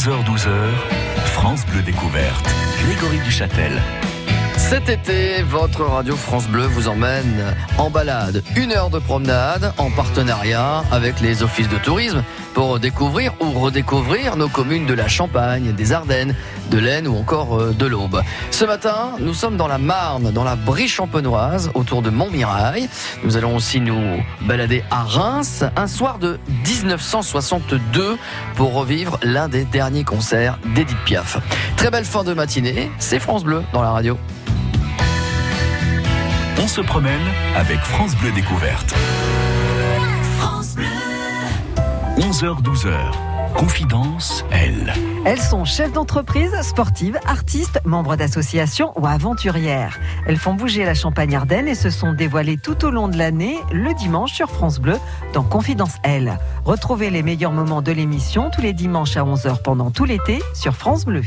11h-12h, France Bleu Découverte. Grégory Duchâtel. Cet été, votre Radio France Bleu vous emmène en balade. Une heure de promenade en partenariat avec les offices de tourisme pour découvrir ou redécouvrir nos communes de la Champagne, des Ardennes, de l'Aisne ou encore euh, de l'Aube. Ce matin, nous sommes dans la Marne, dans la Brie champenoise, autour de Montmirail. Nous allons aussi nous balader à Reims, un soir de 1962 pour revivre l'un des derniers concerts d'Edith Piaf. Très belle fin de matinée, c'est France Bleu dans la radio. On se promène avec France Bleu Découverte. 11h-12h. Confidence, elle. Elles sont chefs d'entreprise, sportives, artistes, membres d'associations ou aventurières. Elles font bouger la Champagne Ardenne et se sont dévoilées tout au long de l'année, le dimanche sur France Bleu, dans Confidence Elle. Retrouvez les meilleurs moments de l'émission tous les dimanches à 11h pendant tout l'été sur France Bleu.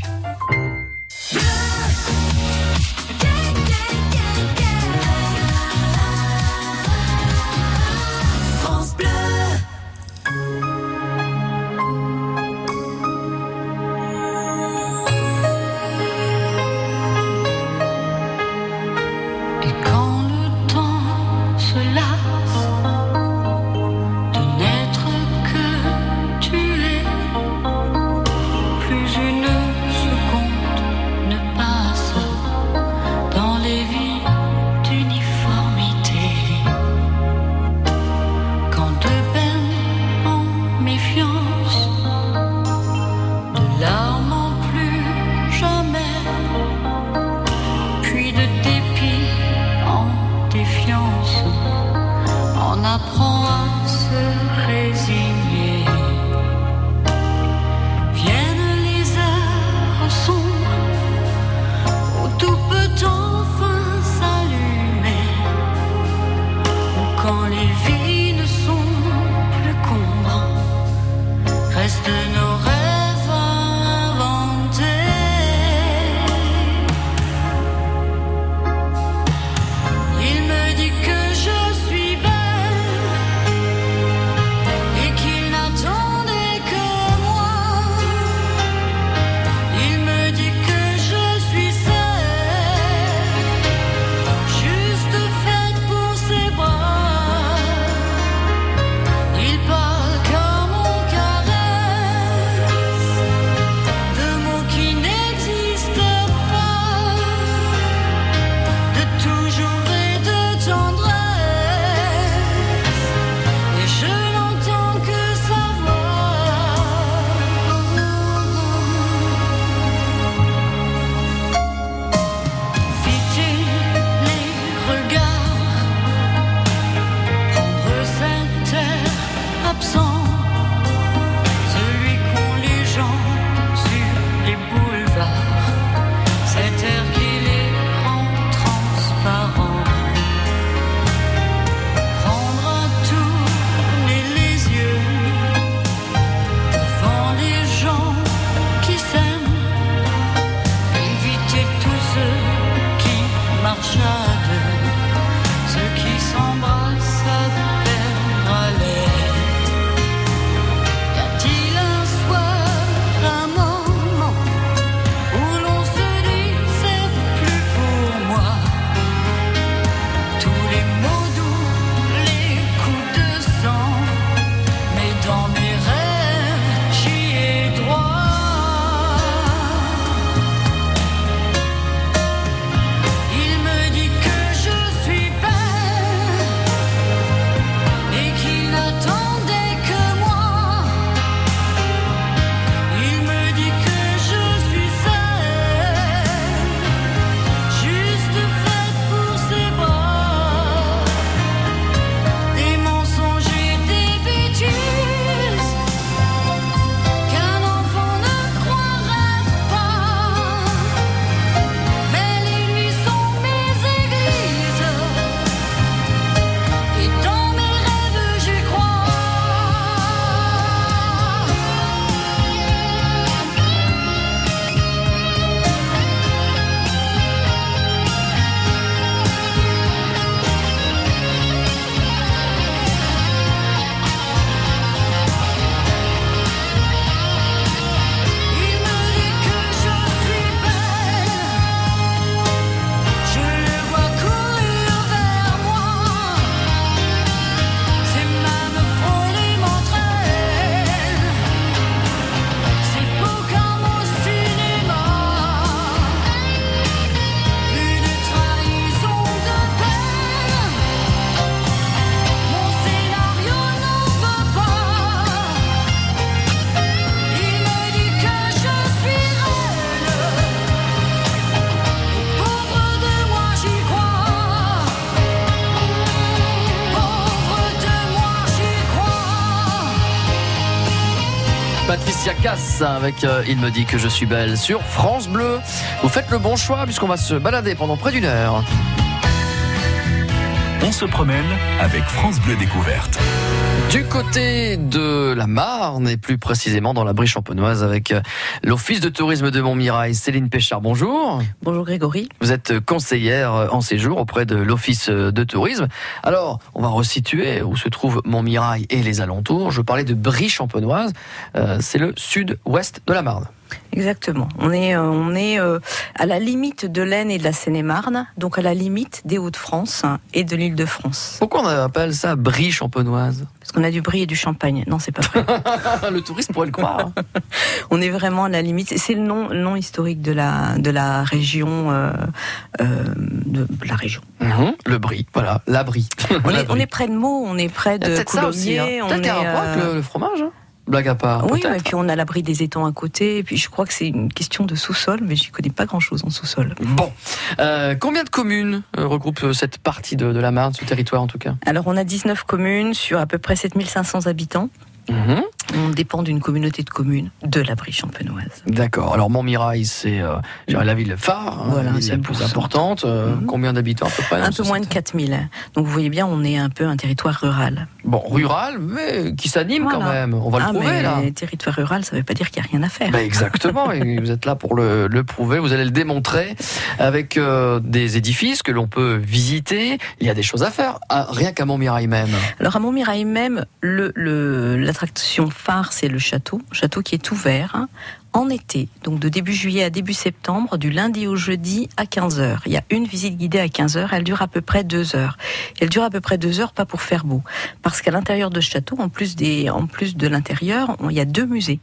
Patricia Cass avec euh, Il me dit que je suis belle sur France Bleu. Vous faites le bon choix puisqu'on va se balader pendant près d'une heure. On se promène avec France Bleu Découverte. Du côté de la Marne et plus précisément dans la brie champenoise avec euh, l'Office de tourisme de Montmirail. Céline Péchard, bonjour. Bonjour Grégory. Vous êtes conseillère en séjour auprès de l'Office de tourisme. Alors, on va resituer où se trouve Montmirail et les alentours. Je parlais de brie champenoise. Euh, C'est le sud-ouest de la Marne. Exactement. On est, euh, on est euh, à la limite de l'Aisne et de la Seine-et-Marne, donc à la limite des Hauts-de-France hein, et de l'Île-de-France. Pourquoi on appelle ça brie champenoise Parce qu'on a du brie et du champagne. Non, c'est pas vrai. Le touriste pourrait le croire. on est vraiment à la limite. C'est le nom, le nom historique de la, de la région, euh, euh, de la région. Mhm, le brie, voilà, la brie. On est, on est près de Meaux, on est près a de hein. Coulommiers, on Peut-être qu'il y a est, un rapport avec euh, le, le fromage. hein. Blague à part. Oui, et puis on a l'abri des étangs à côté. Et puis je crois que c'est une question de sous-sol, mais j'y connais pas grand-chose en sous-sol. Bon, Euh, combien de communes euh, regroupent euh, cette partie de, de la Marne, ce territoire en tout cas? Alors on a 19 communes sur à peu près 7500 habitants. Mhm. On dépend d'une communauté de communes de la brie champenoise. D'accord. Alors Montmirail, c'est euh, la ville phare, hein, Voilà, la la plus importante. Euh, Mhm. Combien d'habitants à peu près Un peu moins de secteur 4000. Donc vous voyez bien, on est un peu un territoire rural. Bon, rural, mais qui s'anime quand même. On va ah, le prouver mais là. territoire rural, ça veut pas dire qu'il n'y a rien à faire. Ben, exactement, et vous êtes là pour le, le prouver, vous allez le démontrer avec euh, des édifices que l'on peut visiter. Il y a des choses à faire, Ah, rien qu'à Montmirail même. Alors à Montmirail même, le- le- l'attraction phare, c'est le château. Château qui est ouvert en été, donc de début juillet à début septembre, du lundi au jeudi à 15h. Il y a une visite guidée à 15h, elle dure à peu près deux heures. Elle dure à peu près deux heures, pas pour faire beau. Parce qu'à l'intérieur de ce château, en plus, des, en plus de l'intérieur, il y a deux musées.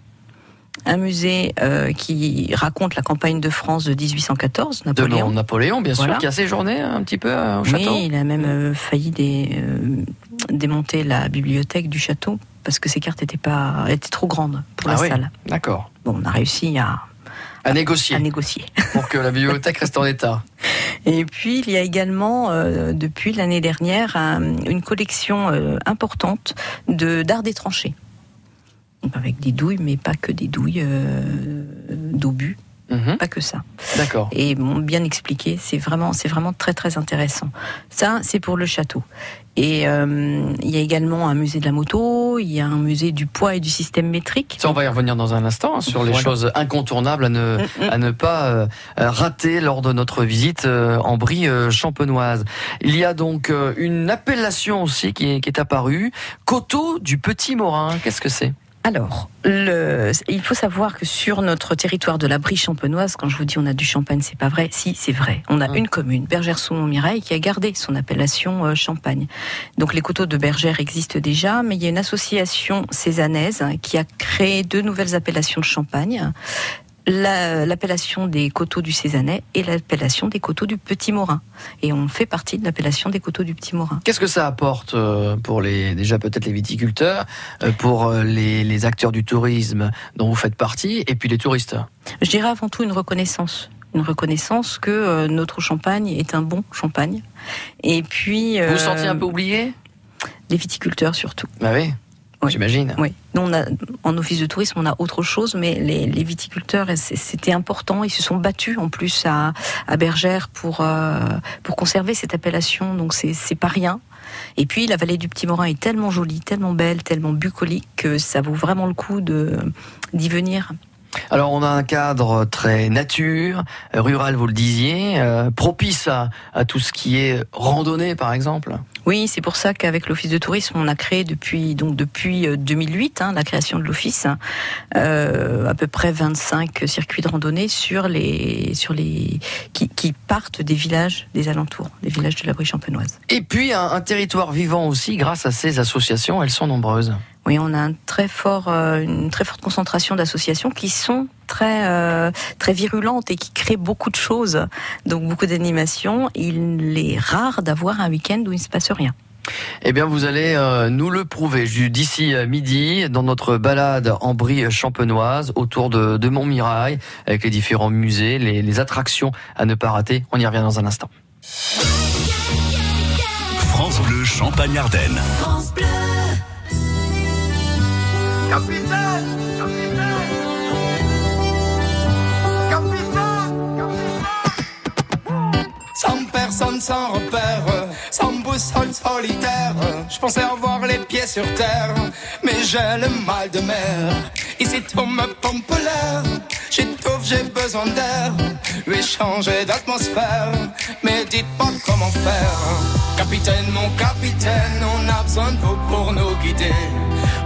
Un musée euh, qui raconte la campagne de France de 1814, De Napoléon. mon Napoléon, bien sûr, Voilà. qui a séjourné un petit peu euh, au château. Oui, il a même euh, failli dé- euh, démonter la bibliothèque du château parce que ses cartes étaient pas étaient trop grandes pour Ah la oui. salle. D'accord. Bon, on a réussi à, À négocier à négocier. pour que la bibliothèque reste en état. Et puis il y a également euh, depuis l'année dernière un- une collection euh, importante de d'art des tranchées. Avec des douilles, mais pas que des douilles euh, d'obus, Mhm. pas que ça. D'accord. et bon, bien expliqué. C'est vraiment, c'est vraiment très très intéressant. Ça, c'est pour le château. Et euh, il y a également un musée de la moto, il y a un musée du poids et du système métrique. Ça, on va y revenir dans un instant hein, sur les Voilà. choses incontournables à ne, à ne pas euh, rater lors de notre visite euh, en brie euh, champenoise. Il y a donc euh, une appellation aussi qui est, qui est apparue, Coteau du Petit Morin. Qu'est-ce que c'est? Alors, le, il faut savoir que sur notre territoire de la Brie champenoise, quand je vous dis on a du champagne, c'est pas vrai. Si, c'est vrai. On a Mm. une commune, Bergère-sous-Montmirail, qui a gardé son appellation euh, champagne. Donc les coteaux de Bergère existent déjà, mais il y a une association césanaise hein, qui a créé deux nouvelles appellations de champagne. La- L'appellation des coteaux du Cézanais et l'appellation des coteaux du Petit Morin. Et on fait partie de l'appellation des coteaux du Petit Morin. Qu'est-ce que ça apporte euh, pour les déjà peut-être les viticulteurs, euh, pour euh, les, les acteurs du tourisme dont vous faites partie, et puis les touristes? Je dirais avant tout une reconnaissance. Une reconnaissance que euh, notre champagne est un bon champagne. Et puis. Vous vous sentiez un peu oublié? Les viticulteurs surtout. Bah oui, Oui. j'imagine. Oui. Nous, on a, en office de tourisme, on a autre chose, mais les, les viticulteurs, c'était important. Ils se sont battus en plus à, à Bergère pour, euh, pour conserver cette appellation. Donc, c'est pas rien. Et puis, la vallée du Petit Morin est tellement jolie, tellement belle, tellement bucolique que ça vaut vraiment le coup d'y venir. Alors on a un cadre très nature, euh, rural vous le disiez, euh, propice à, à tout ce qui est randonnée par exemple. Oui, c'est pour ça qu'avec l'office de tourisme, on a créé depuis donc depuis euh, 2008 hein, la création de l'office euh, à peu près 25 circuits de randonnée sur les sur les qui, qui partent des villages des alentours, des villages de la Brie champenoise. Et puis un, un territoire vivant aussi grâce à ces associations, elles sont nombreuses. Oui, on a un très fort, euh, une très forte concentration d'associations qui sont très euh, très virulentes et qui créent beaucoup de choses, donc beaucoup d'animations. Il est rare d'avoir un week-end où il ne se passe rien. Eh bien vous allez euh, nous le prouver d'ici midi dans notre balade en brie champenoise autour de, de Montmirail avec les différents musées, les, les attractions à ne pas rater. On y revient dans un instant. France Bleu Champagne-Ardenne. Capitaine Capitaine Capitaine Sans personne, sans repère, sans boussole solitaire. Je pensais avoir les pieds sur terre, mais j'ai le mal de mer. Ici, tout me pompe l'air. J'étouffe, j'ai besoin d'air. Lui changer d'atmosphère, mais dites-moi comment faire. Capitaine, mon capitaine, on a besoin de vous pour nous guider.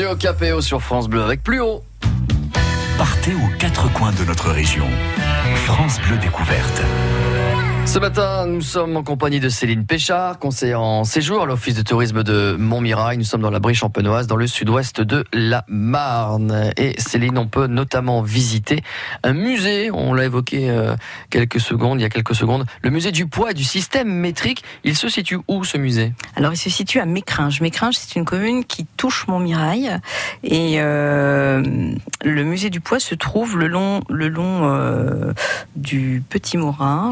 Claudio Capéo sur France Bleu avec plus haut. Partez aux quatre coins de notre région. France Bleu Découverte. Ce matin, nous sommes en compagnie de Céline Péchard, conseillère en séjour à l'Office de tourisme de Montmirail. Nous sommes dans la Brie champenoise, dans le sud-ouest de la Marne. Et Céline, on peut notamment visiter un musée, on l'a évoqué euh, quelques secondes, il y a quelques secondes, le musée du poids et du système métrique. Il se situe où ce musée? Alors, il se situe à Mécringes. Mécringes, c'est une commune qui touche Montmirail. Et euh, le musée du poids se trouve le long, le long euh, du Petit Morin,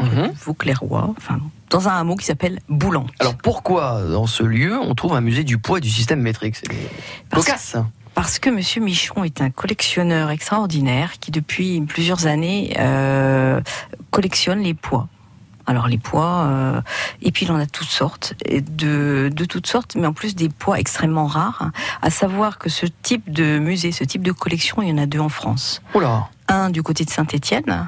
Enfin, dans un hameau qui s'appelle Boulan. Alors pourquoi dans ce lieu on trouve un musée du poids et du système métrique? C'est Parce- cocasse. Parce que Monsieur Michon est un collectionneur extraordinaire qui, depuis plusieurs années, euh, collectionne les poids. Alors les poids, euh, et puis il en a toutes sortes, et de, de toutes sortes, mais en plus des poids extrêmement rares. À savoir que ce type de musée, ce type de collection, il y en a deux en France. Là Un du côté de Saint-Étienne,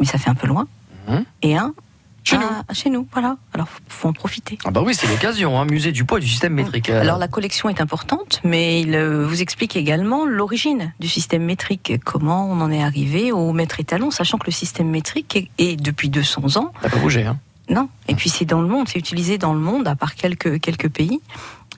mais ça fait un peu loin, Mhm. et un Chez à- nous. Chez nous, voilà. Alors faut- faut en profiter. Ah bah oui, c'est l'occasion, hein, musée du poids et du système métrique. Euh, Alors la collection est importante, mais il euh, vous explique également l'origine du système métrique, comment on en est arrivé au mètre étalon, sachant que le système métrique est, est depuis 200 ans, ça n'a pas bougé. Hein. non, et puis c'est dans le monde, c'est utilisé dans le monde, à part quelques, quelques pays,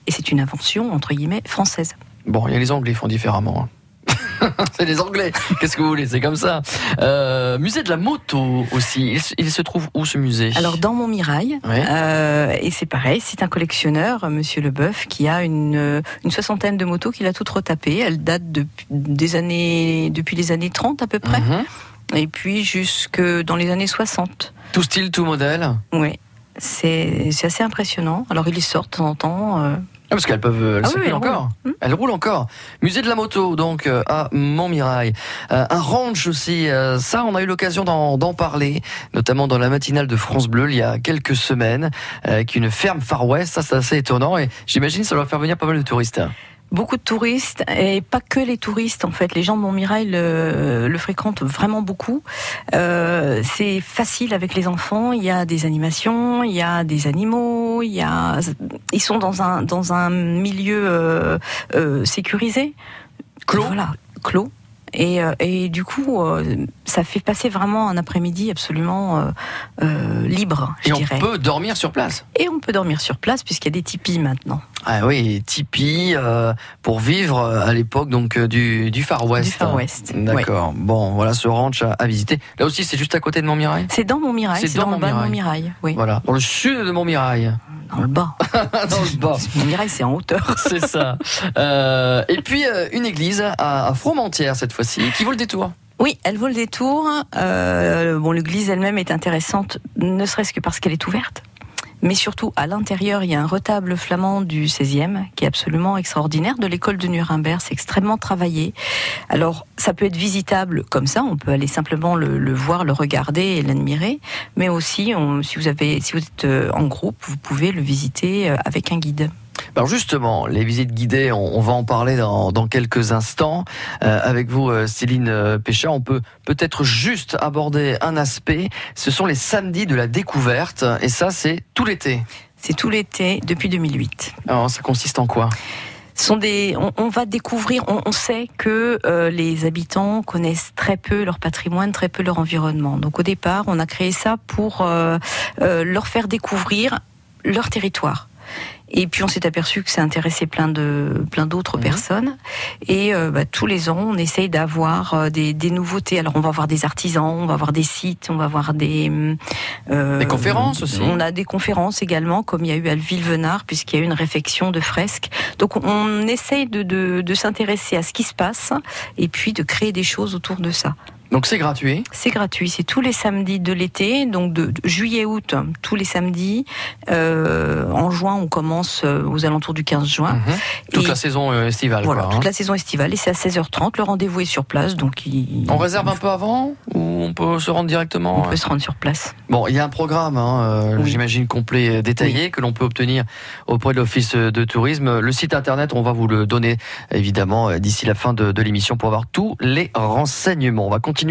et c'est une invention, entre guillemets, française. Bon, il y a les Anglais qui font différemment. hein. c'est les Anglais. Qu'est-ce que vous voulez? C'est comme ça. Euh, musée de la moto aussi. Il, se- trouve où ce musée? Alors dans Montmirail, Ouais. euh, et c'est pareil, c'est un collectionneur, Monsieur Leboeuf, qui a une, une soixantaine de motos qu'il a toutes retapées. Elles datent des années, depuis les années 30 à peu près, Mhm. et puis jusque dans les années 60. Tout style, tout modèle? Oui, c'est assez impressionnant. Alors il les sort de temps en temps, euh, Ah, parce qu'elles peuvent, elles Ah oui, elles encore. roulent. Hmm. Elles roulent encore. Musée de la moto, donc euh, à Montmirail. Euh, un ranch aussi. euh, ça, on a eu l'occasion d'en parler, notamment dans la matinale de France Bleu il y a quelques semaines, avec une ferme Far West. Ça, c'est assez étonnant et j'imagine ça doit faire venir pas mal de touristes. Beaucoup de touristes, et pas que les touristes en fait. Les gens de Montmirail le, le fréquentent vraiment beaucoup. Euh, c'est facile avec les enfants. Il y a des animations, il y a des animaux, il y a. Ils sont dans un dans un milieu euh, euh, sécurisé. Clos. Voilà, clos. Et, euh, et du coup, euh, ça fait passer vraiment un après-midi absolument euh, libre, je Et on peut dormir sur place. Et on peut dormir sur place puisqu'il y a des tipis maintenant. Ah oui, Tipeee euh, pour vivre à l'époque donc du, du Far West. Du Far West, D'accord. Bon, voilà ce ranch à, à visiter. Là aussi, c'est juste à côté de Montmirail. C'est dans Montmirail, C'est dans dans, le bas de Montmirail. Oui. Voilà, dans le sud de Montmirail. Dans le bas. dans le bas. Montmirail, c'est en hauteur. C'est ça. Euh, et puis euh, une église à, à cette qui vaut le détour. Oui, elle vaut le détour. Euh, bon, l'église elle-même est intéressante, ne serait-ce que parce qu'elle est ouverte. Mais surtout, à l'intérieur, il y a un retable flamand du 16e qui est absolument extraordinaire, de l'école de Nuremberg. C'est extrêmement travaillé. Alors, ça peut être visitable comme ça. On peut aller simplement le, voir, le regarder et l'admirer. Mais aussi, si vous avez, si vous êtes euh, en groupe, vous pouvez le visiter euh, avec un guide. Alors justement, les visites guidées, on, on va en parler dans, dans quelques instants. Euh, avec vous, euh, Céline euh, Pécha, on peut peut-être juste aborder un aspect. Ce sont les samedis de la découverte. Et ça, c'est tout l'été. C'est tout l'été depuis 2008. Alors, ça consiste en quoi? Sont des, on, on va découvrir, on, on sait que euh, les habitants connaissent très peu leur patrimoine, très peu leur environnement. Donc au départ, on a créé ça pour euh, euh, leur faire découvrir leur territoire. Et puis on s'est aperçu que ça intéressait plein de plein d'autres Mhm. personnes. Et euh, bah, tous les ans, on essaye d'avoir euh, des, des nouveautés. Alors on va voir des artisans, on va voir des sites, on va voir des euh, Des conférences aussi. On a des conférences également, comme il y a eu à Villevenard, puisqu'il y a eu une réfection de fresques. Donc on essaye de, de, de s'intéresser à ce qui se passe et puis de créer des choses autour de ça. Donc c'est gratuit. C'est gratuit, c'est tous les samedis de l'été, donc de, de juillet-août, tous les samedis. Euh, en juin, on commence euh, aux alentours du 15 juin. Mhm. Toute Et la saison euh, estivale. Voilà, quoi, hein. toute la saison estivale, et c'est à 16h30. Le rendez-vous est sur place, donc il- On réserve un peu avant ou on peut se rendre directement on peut se rendre sur place. Bon, il y a un programme, hein, Oui. j'imagine complet, détaillé, que l'on peut obtenir auprès de l'Office de tourisme. Le site internet, on va vous le donner évidemment d'ici la fin de, de l'émission pour avoir tous les renseignements. On va continuer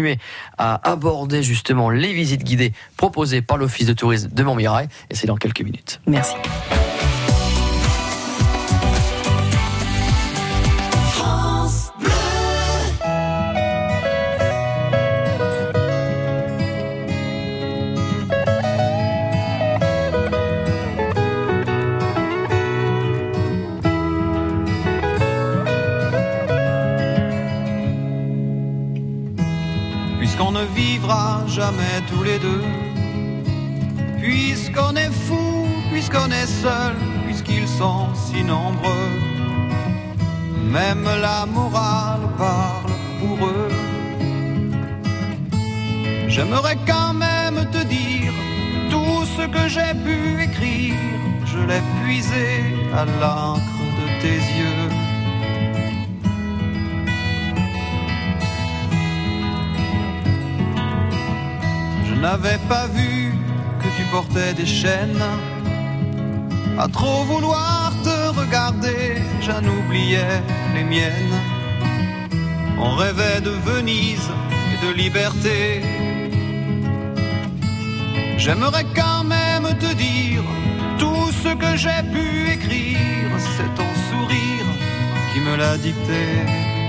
à aborder justement les visites guidées proposées par l'Office de tourisme de Montmirail, et c'est dans quelques minutes. Merci. À trop vouloir te regarder, j'en oubliais les miennes. On rêvait de Venise et de liberté. J'aimerais quand même te dire tout ce que j'ai pu écrire. C'est ton sourire qui me l'a dicté.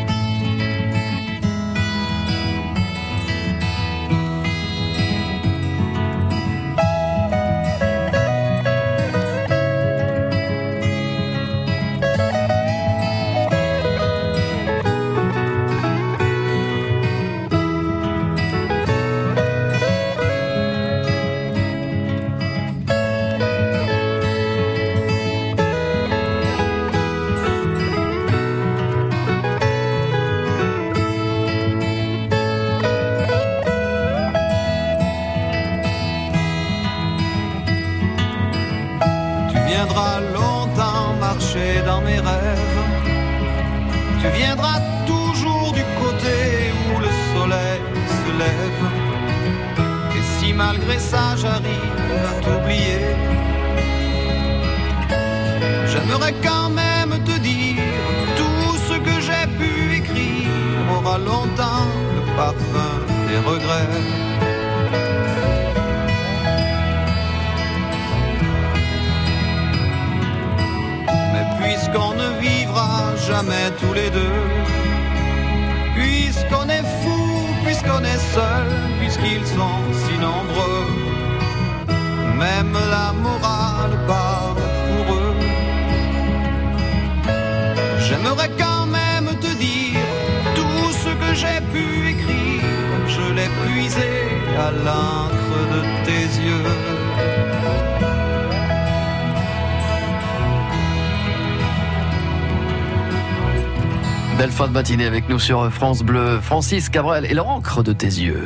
Est seul, puisqu'ils sont si nombreux, même la morale parle pour eux. J'aimerais quand même te dire tout ce que j'ai pu écrire, je l'ai puisé à l'encre de tes yeux. Belle fin de matinée avec nous sur France Bleu. Francis Cabrel et l'encre de tes yeux.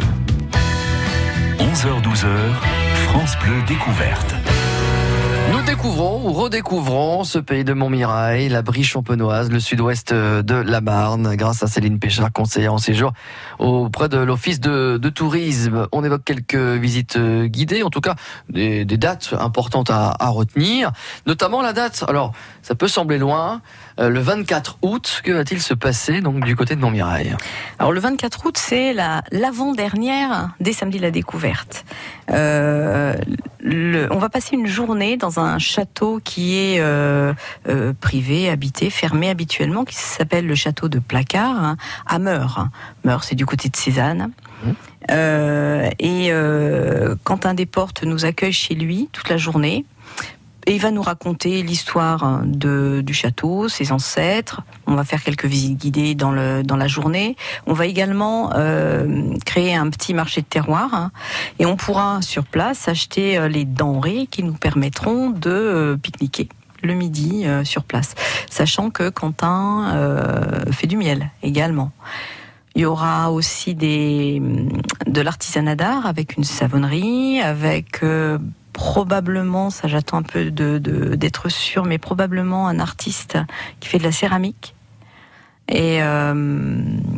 11h-12h, France Bleu découverte. Nous découvrons ou redécouvrons ce pays de Montmirail, la brie champenoise, le sud-ouest de la Marne, grâce à Céline Péchard, conseillère en séjour auprès de l'Office de, de, tourisme. On évoque quelques visites guidées, en tout cas des, des dates importantes à, à, retenir, notamment la date. Alors, ça peut sembler loin. Euh, le 24 août, que va-t-il se passer donc du côté de Montmirail? Alors le 24 août, c'est la l'avant-dernière des samedis de la découverte. Euh, le, on va passer une journée dans un château qui est euh, euh, privé, habité, fermé habituellement, qui s'appelle le château de Placard, hein, à Meurs. Meurs, c'est du côté de Cézanne. Mmh. Euh, et Quentin Desportes nous accueille chez lui toute la journée. Et il va nous raconter l'histoire de, du château, ses ancêtres. On va faire quelques visites guidées dans, la journée. On va également euh, créer un petit marché de terroir hein, et on pourra sur place acheter les denrées qui nous permettront de euh, pique-niquer le midi euh, sur place. Sachant que Quentin euh, fait du miel également. Il y aura aussi de l'artisanat d'art avec une savonnerie, avec euh, probablement, ça j'attends un peu de, d'être sûr, mais probablement un artiste qui fait de la céramique. Et euh,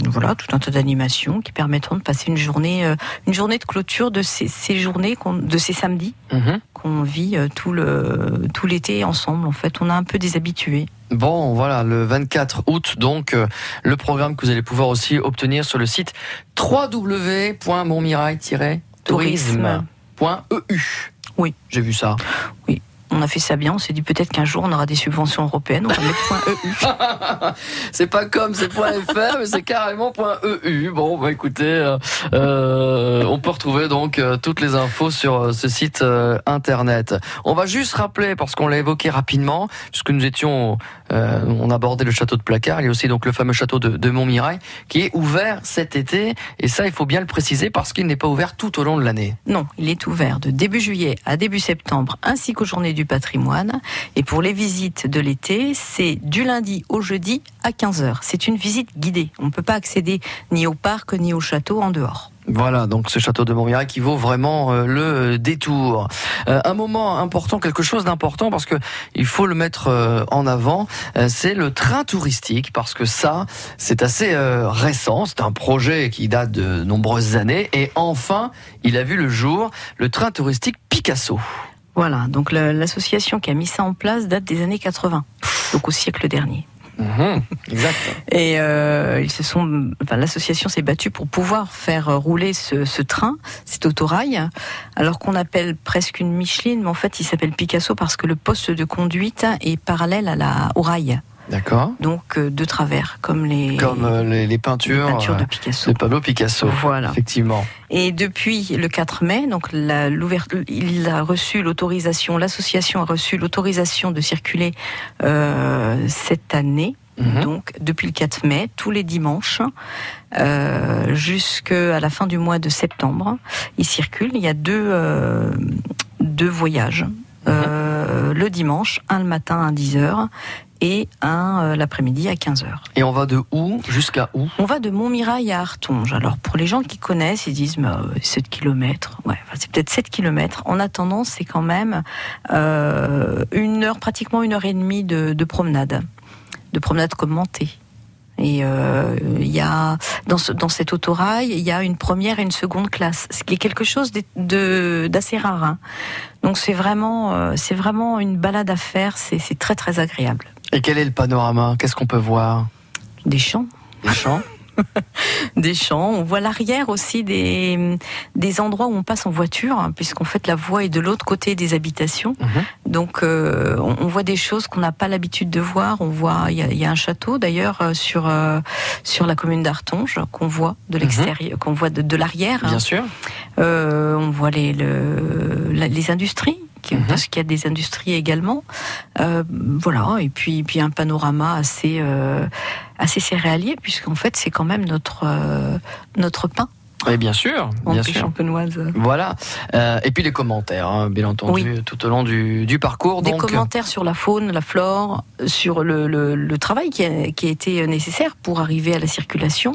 voilà, tout un tas d'animations qui permettront de passer une journée, euh, une journée de clôture de ces, ces journées, de ces samedis mmh. qu'on vit euh, tout le tout l'été ensemble. En fait, on a un peu des habitués. Bon, voilà, le 24 août, donc, euh, le programme que vous allez pouvoir aussi obtenir sur le site www.montmirail-tourisme.eu. Oui. J'ai vu ça. Oui. On a fait ça bien. On s'est dit peut-être qu'un jour on aura des subventions européennes. On va mettre .eu. c'est pas comme c'est point .fr, mais c'est carrément point .eu. Bon, bah écoutez, euh, on peut retrouver donc euh, toutes les infos sur euh, ce site euh, internet. On va juste rappeler parce qu'on l'a évoqué rapidement, puisque nous étions, euh, on abordait le château de Placard. Il y a aussi donc le fameux château de, de Montmirail qui est ouvert cet été. Et ça, il faut bien le préciser parce qu'il n'est pas ouvert tout au long de l'année. Non, il est ouvert de début juillet à début septembre, ainsi qu'aux journées du patrimoine. Et pour les visites de l'été, c'est du lundi au jeudi à 15h. C'est une visite guidée. On ne peut pas accéder ni au parc ni au château en dehors. Voilà, donc ce château de Montmirail qui vaut vraiment euh, le détour. Euh, un moment important, quelque chose d'important parce que il faut le mettre euh, en avant, c'est le train touristique parce que ça, c'est assez récent, c'est un projet qui date de nombreuses années et enfin, il a vu le jour, le train touristique Picasso. Voilà, donc l'association qui a mis ça en place date des années 80, donc au siècle dernier. Mmh, exact. Et euh, ils se sont, enfin, l'association s'est battue pour pouvoir faire rouler ce, ce train, cet autorail, alors qu'on appelle presque une Micheline, mais en fait, il s'appelle Picasso parce que le poste de conduite est parallèle à la au rail. D'accord. Donc euh, de travers, comme les comme euh, les, les, peintures, les peintures de Picasso. De Pablo Picasso. Voilà. Effectivement. Et depuis le 4 mai, donc la, il a reçu l'autorisation, l'association a reçu l'autorisation de circuler euh, cette année. Mmh. Donc depuis le 4 mai, tous les dimanches, euh, jusqu'à la fin du mois de septembre, il circule. Il y a deux, euh, deux voyages. Mmh. le dimanche, un le matin à 10h et un euh, l'après-midi à 15h. Et on va de où jusqu'à où? On va de Montmirail à Artonge. Alors pour les gens qui connaissent, ils disent bah, 7 km. Ouais, enfin, c'est peut-être 7 km. En attendant, c'est quand même euh, une heure, pratiquement une heure et demie de, de promenade, de promenade commentée. Et euh, il y a dans, ce, dans cet autorail, il y a une première et une seconde classe, ce qui est quelque chose d'assez rare. hein. Donc c'est vraiment, euh, c'est vraiment une balade à faire. C'est très très agréable. Et quel est le panorama? Qu'est-ce qu'on peut voir? Des champs. Les champs? Des champs. On voit l'arrière aussi des, des endroits où on passe en voiture, hein, puisqu'en fait la voie est de l'autre côté des habitations. Mhm. Donc euh, on, on voit des choses qu'on n'a pas l'habitude de voir. On voit, il y a, il y a un château d'ailleurs euh, sur euh, sur la commune d'Artonge qu'on voit de l'extérieur, qu'on voit de, de l'arrière. hein. Bien sûr. Euh, on voit les le- la- les industries. Mhm. Parce qu'il y a des industries également, Euh, voilà. Et puis, puis un panorama assez euh, assez céréalier, puisqu'en fait c'est quand même notre euh, notre pain Et bien sûr, en bien sûr. champenoise. Voilà. Euh, et puis les commentaires, hein, bien entendu, tout au long du, du parcours. Des donc, commentaires sur la faune, la flore, sur le, le- le travail qui a, qui a été nécessaire pour arriver à la circulation,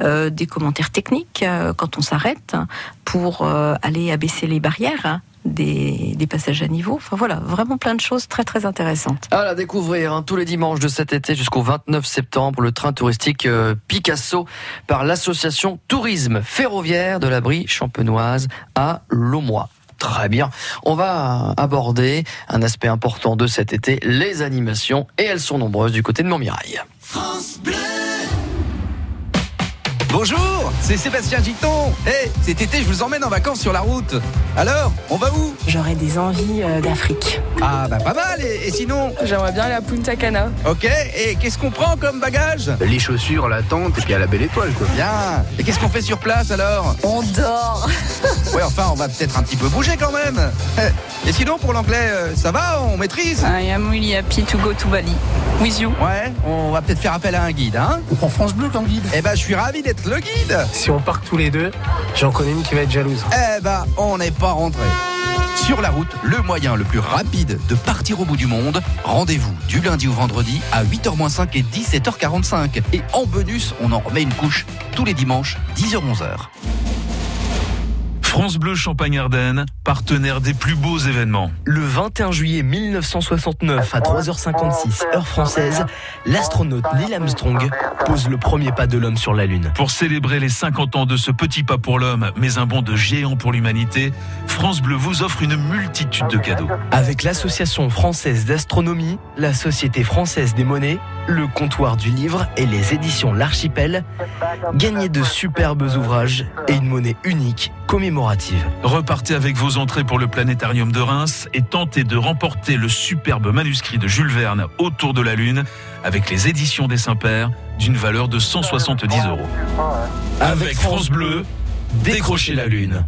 euh, des commentaires techniques euh, quand on s'arrête pour aller abaisser les barrières hein, des, des passages à niveau. Enfin voilà, vraiment plein de choses très très intéressantes. À la découvrir hein, tous les dimanches de cet été jusqu'au 29 septembre, le train touristique euh, Picasso par l'association Tourisme Ferroviaire de la Brie Champenoise à Laumois. Très bien. On va aborder un aspect important de cet été, les animations, et elles sont nombreuses du côté de Montmirail. Bonjour, c'est Sébastien Giton. Hey, cet été, je vous emmène en vacances sur la route. Alors, on va où? J'aurais des envies euh, d'Afrique. Ah, bah pas mal. Et, et sinon? J'aimerais bien aller à Punta Cana. Ok, et qu'est-ce qu'on prend comme bagage? Les chaussures, la tente et puis à la belle étoile quoi. Bien. Et qu'est-ce qu'on fait sur place alors? On dort Ouais, enfin, on va peut-être un petit peu bouger quand même. Et sinon, pour l'anglais, euh, ça va? On maîtrise? I am really happy to go to Bali. With you. Ouais, on va peut-être faire appel à un guide, hein? On prend France Bleu comme guide. Eh ben, je suis ravi d'être le guide. Si on part tous les deux, j'en connais une qui va être jalouse. Eh ben, on n'est pas rentré. Sur la route, le moyen le plus rapide de partir au bout du monde. Rendez-vous du lundi au vendredi à 8h-5 et 17h45. Et en bonus, on en remet une couche tous les dimanches, 10h-11h. France Bleu Champagne-Ardenne, partenaire des plus beaux événements. Le 21 juillet 1969 à 3h56 heure française, l'astronaute Neil Armstrong pose le premier pas de l'homme sur la Lune. Pour célébrer les 50 ans de ce petit pas pour l'homme, mais un bond de géant pour l'humanité, France Bleu vous offre une multitude de cadeaux. Avec l'Association française d'astronomie, la Société française des monnaies, le comptoir du livre et les éditions L'Archipel, gagnez de superbes ouvrages et une monnaie unique commémorative. Repartez avec vos entrées pour le planétarium de Reims et tentez de remporter le superbe manuscrit de Jules Verne Autour de la Lune avec les éditions des Saints-Pères d'une valeur de 170 euros. Avec France Bleu, décrochez la Lune.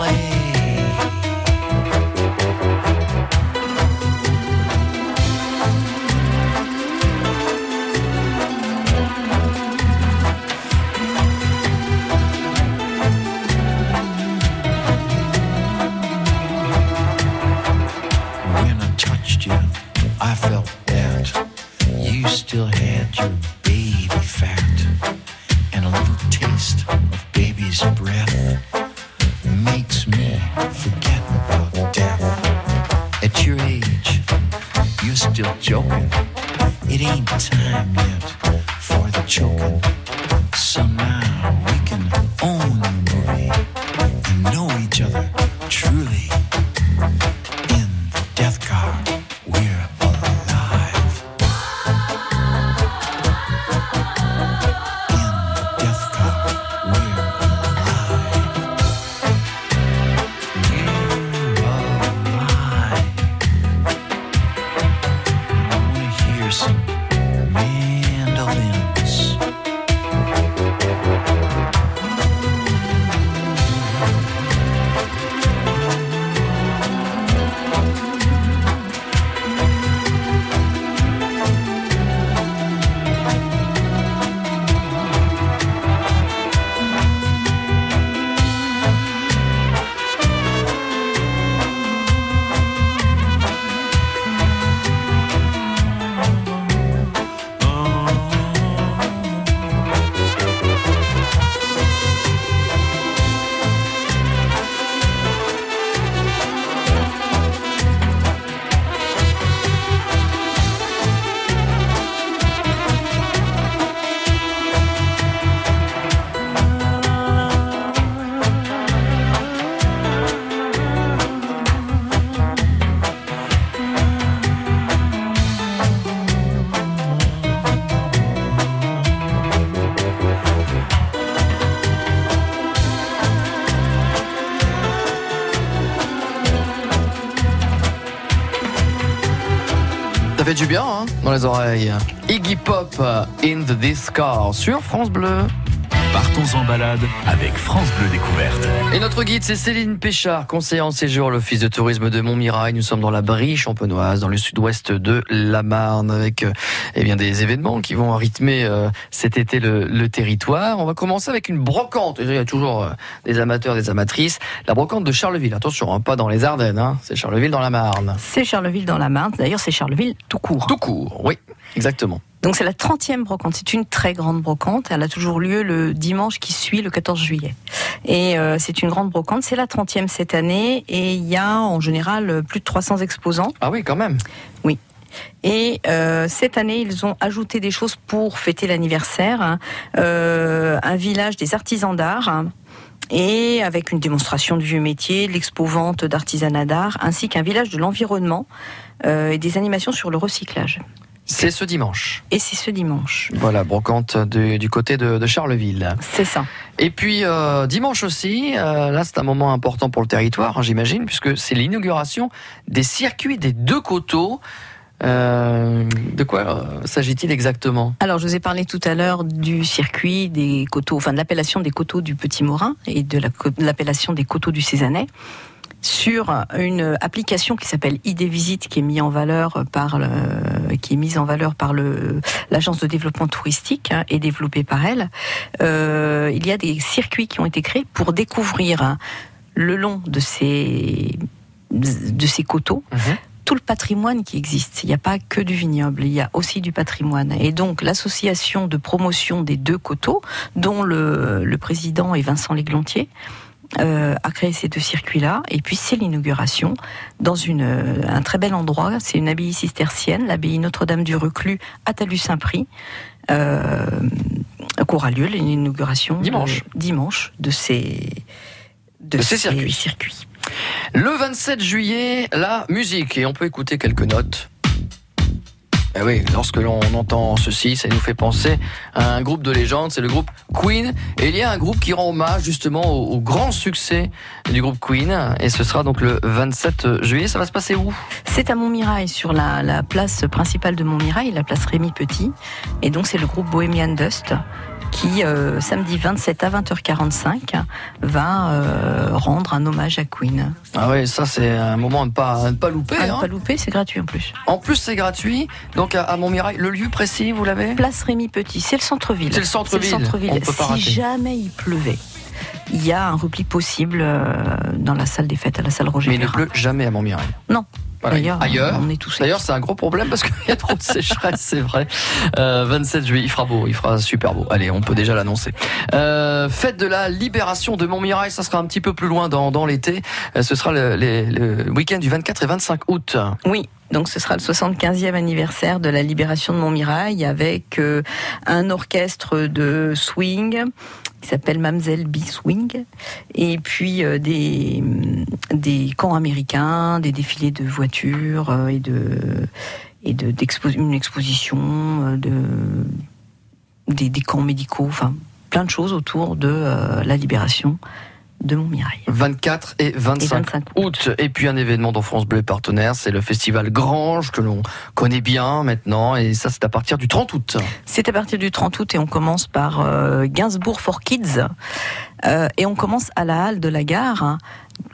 I. les oreilles. Iggy Pop, euh, In the Car sur France Bleu. Partons en balade avec France Bleu Découverte. Et notre guide, c'est Céline Péchard, conseillère en séjour à l'Office de tourisme de Montmirail. Nous sommes dans la Brie champenoise, dans le sud-ouest de la Marne, avec euh, eh bien, des événements qui vont rythmer euh, cet été le, le territoire. On va commencer avec une brocante. Il y a toujours euh, des amateurs, des amatrices. La brocante de Charleville. Attention, hein, pas dans les Ardennes, hein, c'est Charleville dans la Marne. C'est Charleville dans la Marne. D'ailleurs, c'est Charleville tout court. Tout court, oui, exactement. Donc c'est la 30e brocante. C'est une très grande brocante. Elle a toujours lieu le dimanche qui suit le 14 juillet. Et euh, c'est une grande brocante. C'est la 30e cette année. Et il y a en général plus de 300 exposants. Ah oui, quand même. Oui. Et euh, cette année, ils ont ajouté des choses pour fêter l'anniversaire. hein. Euh, un village des artisans d'art. hein, Et avec une démonstration du vieux métier, de l'expo-vente d'artisanat d'art, ainsi qu'un village de l'environnement euh, et des animations sur le recyclage. C'est ce dimanche. Et c'est ce dimanche. Voilà, brocante de- du côté de, de Charleville. C'est ça. Et puis euh, dimanche aussi, euh, là c'est un moment important pour le territoire, hein, j'imagine, puisque c'est l'inauguration des circuits des deux coteaux. Euh, de quoi s'agit-il exactement? Alors, je vous ai parlé tout à l'heure du circuit des coteaux, enfin de l'appellation des coteaux du Petit Morin et de la co- de l'appellation des coteaux du Cézanais sur une application qui s'appelle ID Visite qui est mise en valeur par le, qui est mise en valeur par le l'agence de développement touristique hein, et développée par elle. Euh, il y a des circuits qui ont été créés pour découvrir hein, le long de ces de ces coteaux tout le patrimoine qui existe. Il n'y a pas que du vignoble, il y a aussi du patrimoine. Et donc l'association de promotion des deux coteaux, dont le, le président est Vincent Léglontier, euh, a créé ces deux circuits-là. Et puis c'est l'inauguration dans une, euh, un très bel endroit. C'est une abbaye cistercienne, l'abbaye Notre-Dame du Reclus à Talus-Saint-Prix. Euh, qu'aura lieu l'inauguration Dimanche. de, dimanche de ces, De ces circuits. Le 27 juillet, la musique. Et on peut écouter quelques notes. Eh oui, lorsque l'on entend ceci, ça nous fait penser à un groupe de légende, c'est le groupe Queen. Et il y a un groupe qui rend hommage justement au, grand succès du groupe Queen. Et ce sera donc le 27 juillet. Ça va se passer où? C'est à Montmirail, sur la, la place principale de Montmirail, la place Rémi Petit. Et donc c'est le groupe Bohemian Dust qui, euh, samedi 27 à 20h45, va euh, rendre un hommage à Queen. Ah oui, ça c'est un moment à ne pas, à ne pas louper. À ne hein. pas louper, c'est gratuit en plus. En plus, c'est gratuit. Donc à, à Montmirail, le lieu précis, vous l'avez? Place Rémi Petit, c'est le centre-ville. C'est le centre-ville. pas si jamais il pleuvait, il y a un repli possible euh, dans la salle des fêtes, à la salle Roger Mais il ne pleut jamais à Montmirail. Non. Ailleurs, on est tous D'ailleurs, c'est un gros problème parce qu'il y a trop de sécheresse, c'est vrai. Euh, 27 juillet, il fera beau, il fera super beau. Allez, on peut déjà l'annoncer. Euh, fête de la libération de Montmirail, ça sera un petit peu plus loin dans, dans l'été. Euh, ce sera le, week-end du 24 et 25 août. Oui, donc ce sera le 75e anniversaire de la libération de Montmirail avec euh, un orchestre de swing qui s'appelle Mamselle B Swing et puis euh, des, des camps américains, des défilés de voitures euh, et de et de une exposition euh, de des, des camps médicaux, enfin plein de choses autour de la libération de Montmirail. 24 et 25, Et 25 août. Et puis un événement dont France Bleu partenaire, c'est le festival Grange que l'on connaît bien maintenant. Et ça, c'est à partir du 30 août. C'est à partir du 30 août et on commence par euh, Gainsbourg for Kids. Euh, et on commence à la halle de la gare, hein,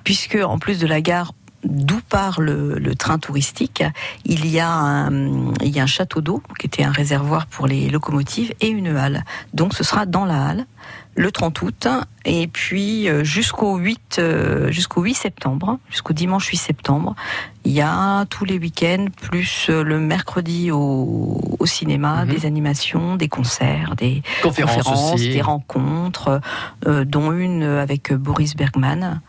puisque en plus de la gare d'où part le, le train touristique, il y, a un, il y a un château d'eau qui était un réservoir pour les locomotives et une halle. Donc ce sera dans la halle le 30 août et puis euh, jusqu'au 8 euh, jusqu'au 8 septembre, jusqu'au dimanche 8 septembre, il y a tous les week-ends plus euh, le mercredi au, au cinéma des animations, des concerts, des Conférences des rencontres, euh, dont une avec Boris Bergman,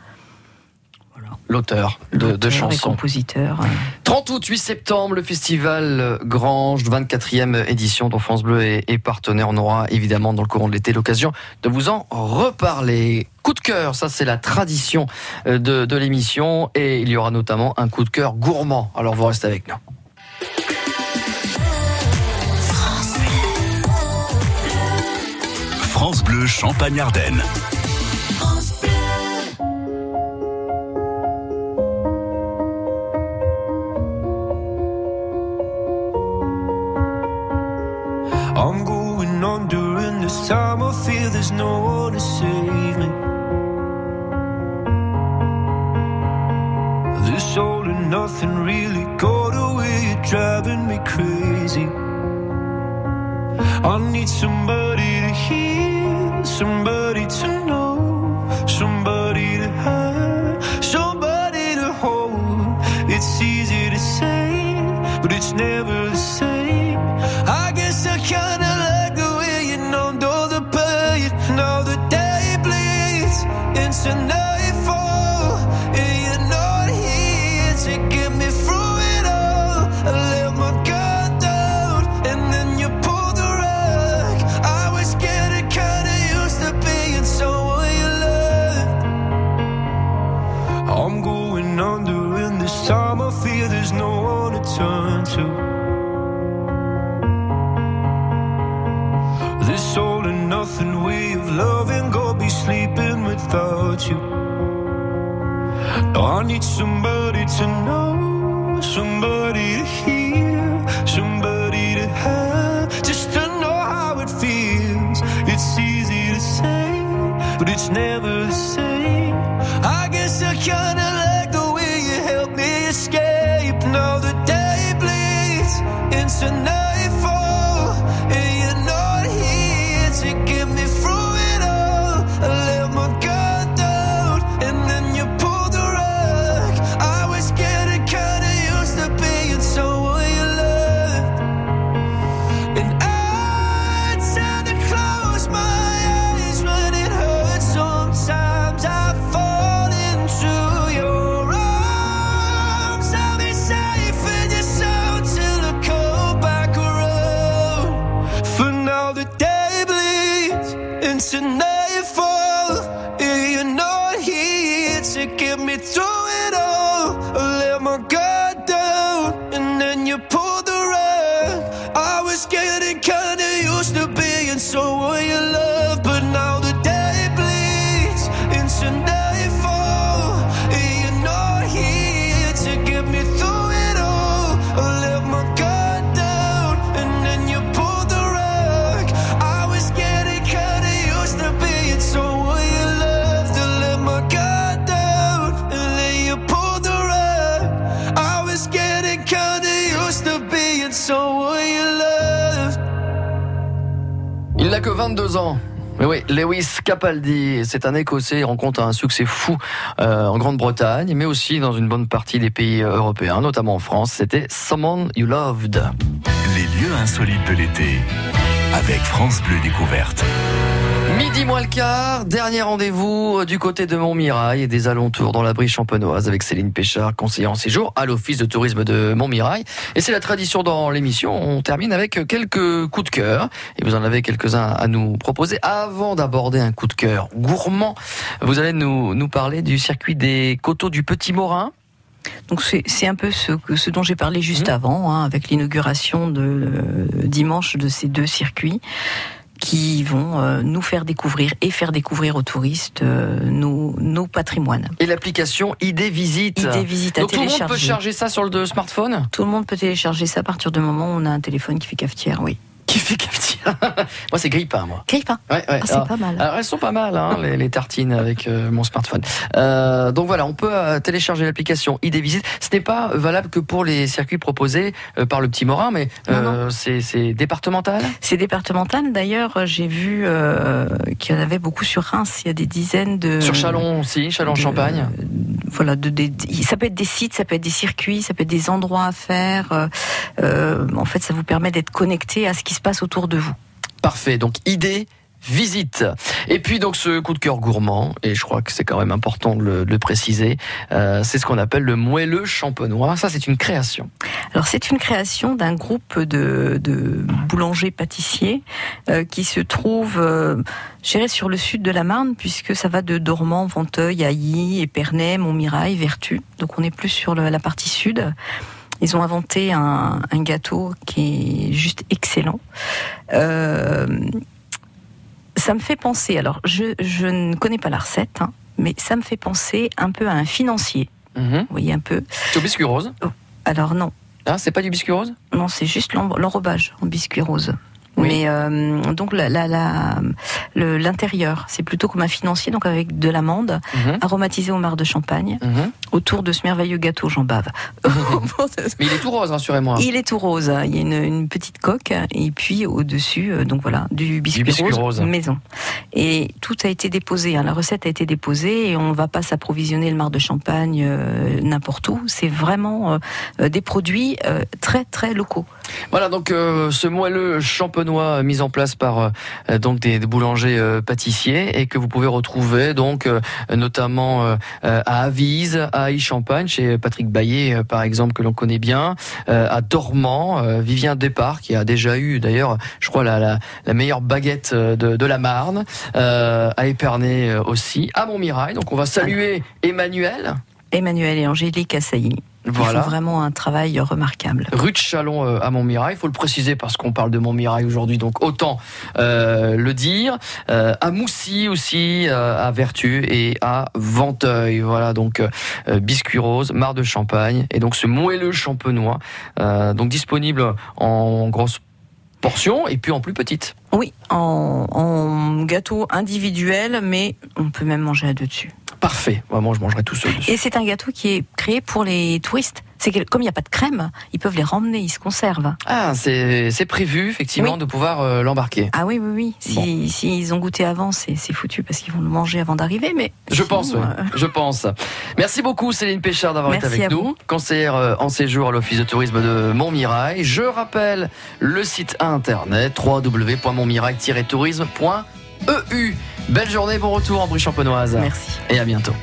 L'auteur de, de auteur et chansons. compositeur. 30 août, 8 septembre, le festival Grange, 24e édition dont France Bleu est, est partenaire. On aura évidemment dans le courant de l'été l'occasion de vous en reparler. Coup de cœur, ça c'est la tradition euh, de, de l'émission et il y aura notamment un coup de cœur gourmand. Alors vous restez avec nous. France Bleu Champagne-Ardenne. N'a que 22 ans. Mais oui, Lewis Capaldi, c'est un Écossais, il rencontre un succès fou euh, en Grande-Bretagne, mais aussi dans une bonne partie des pays euh, européens, notamment en France. C'était Someone You Loved. Les lieux insolites de l'été avec France Bleu Découverte. Midi moins le quart, dernier rendez-vous euh, du côté de Montmirail et des alentours dans la brie champenoise avec Céline Péchard, conseillère en séjour à l'office de tourisme de Montmirail. Et c'est la tradition dans l'émission, on termine avec quelques coups de cœur. Et vous en avez quelques-uns à nous proposer. Avant d'aborder un coup de cœur gourmand, vous allez nous, nous parler du circuit des coteaux du Petit Morin. Donc c'est un peu ce, dont j'ai parlé juste avant, hein, avec l'inauguration de euh, dimanche de ces deux circuits qui vont euh, nous faire découvrir et faire découvrir aux touristes euh, nos, nos patrimoines. Et l'application ID Visite. ID Visite à Donc tout le monde peut télécharger. charger ça sur le smartphone? Tout le monde peut télécharger ça à partir du moment où on a un téléphone qui fait cafetière, oui. Qui fait cafetière Moi c'est Grippin, moi. Grippin Ouais, ouais. Ah, c'est pas mal. Alors, elles sont pas mal, hein, les, les tartines avec euh, mon smartphone. Euh, donc voilà, on peut euh, télécharger l'application ID Visite. Ce n'est pas valable que pour les circuits proposés par le Petit Morin, mais c'est départemental? C'est départemental. D'ailleurs, j'ai vu qu'il y en avait beaucoup sur Reims. Il y a des dizaines de. Sur Chalon aussi, Chalon-Champagne? Voilà, ça peut être des sites, ça peut être des circuits, ça peut être des endroits à faire. euh, euh, en fait, ça vous permet d'être connecté à ce qui se passe autour de vous. Parfait. Donc ID visite. Et puis donc ce coup de cœur gourmand, et je crois que c'est quand même important de le, préciser, euh, c'est ce qu'on appelle le moelleux champenois. Ça c'est une création. Alors c'est une création d'un groupe de, de boulangers-pâtissiers euh, qui se trouve, euh, sur le sud de la Marne, puisque ça va de Dormant, Venteuil, Ailly, Épernay, Montmirail, Vertu. Donc on est plus sur la partie sud. Ils ont inventé un, un gâteau qui est juste excellent. Euh, ça me fait penser, alors je, je ne connais pas la recette, hein, mais ça me fait penser un peu à un financier. Vous voyez un peu. C'est au biscuit rose? Alors non. Ah, c'est pas du biscuit rose? Non, c'est juste l'en- l'enrobage en biscuit rose. Mais euh, donc l'intérieur, c'est plutôt comme un financier, donc avec de l'amande, Mhm. aromatisé au marc de champagne, autour de ce merveilleux gâteau, j'en bave. Mais il est tout rose, rassurez-moi. Il est tout rose, hein. il y a une, une petite coque, et puis au-dessus, euh, donc voilà, du biscuit, biscuit rose, rose. maison. Et tout a été déposé, hein. la recette a été déposée, et on va pas s'approvisionner le marc de champagne euh, n'importe où. C'est vraiment euh, des produits très très locaux. Voilà donc ce moelleux champenois mis en place par euh, donc des, des boulangers euh, pâtissiers et que vous pouvez retrouver donc euh, notamment euh, euh, à Avise, à Aix-Champagne chez Patrick Baillet euh, par exemple que l'on connaît bien, euh, à Dormant, euh, Vivien Départ qui a déjà eu d'ailleurs je crois la, la, meilleure baguette euh, de, de la Marne, euh, à Épernay euh, aussi, à Montmirail. Donc on va saluer Emmanuel. Emmanuel et Angélique Assailly. Voilà. Ils font vraiment un travail remarquable. Rue de Chalon euh, à Montmirail, il faut le préciser parce qu'on parle de Montmirail aujourd'hui, donc autant euh, le dire. Euh, à Moussy aussi, euh, à Vertu et à Venteuil. Voilà, donc euh, biscuit rose, marc de champagne et donc ce moelleux champenois, euh, donc disponible en grosse portion et puis en plus petite. Oui, en, en gâteau individuel, mais on peut même manger à deux dessus. Parfait. Moi, je mangerai tout seul dessus. Et c'est un gâteau qui est créé pour les touristes. C'est que comme il n'y a pas de crème, ils peuvent les ramener, ils se conservent. Ah, c'est prévu effectivement Oui. de pouvoir euh, l'embarquer. Ah oui, oui, oui. Si, s'ils ont goûté avant, c'est foutu parce qu'ils vont le manger avant d'arriver. Mais Je pense, oui. euh, je pense. Merci beaucoup Céline Péchard d'avoir été avec nous, vous. conseillère euh, en séjour à l'Office de tourisme de Montmirail. Je rappelle le site internet www.montmirail-tourisme.eu. Belle journée, bon retour en brie champenoise. Merci. Et à bientôt.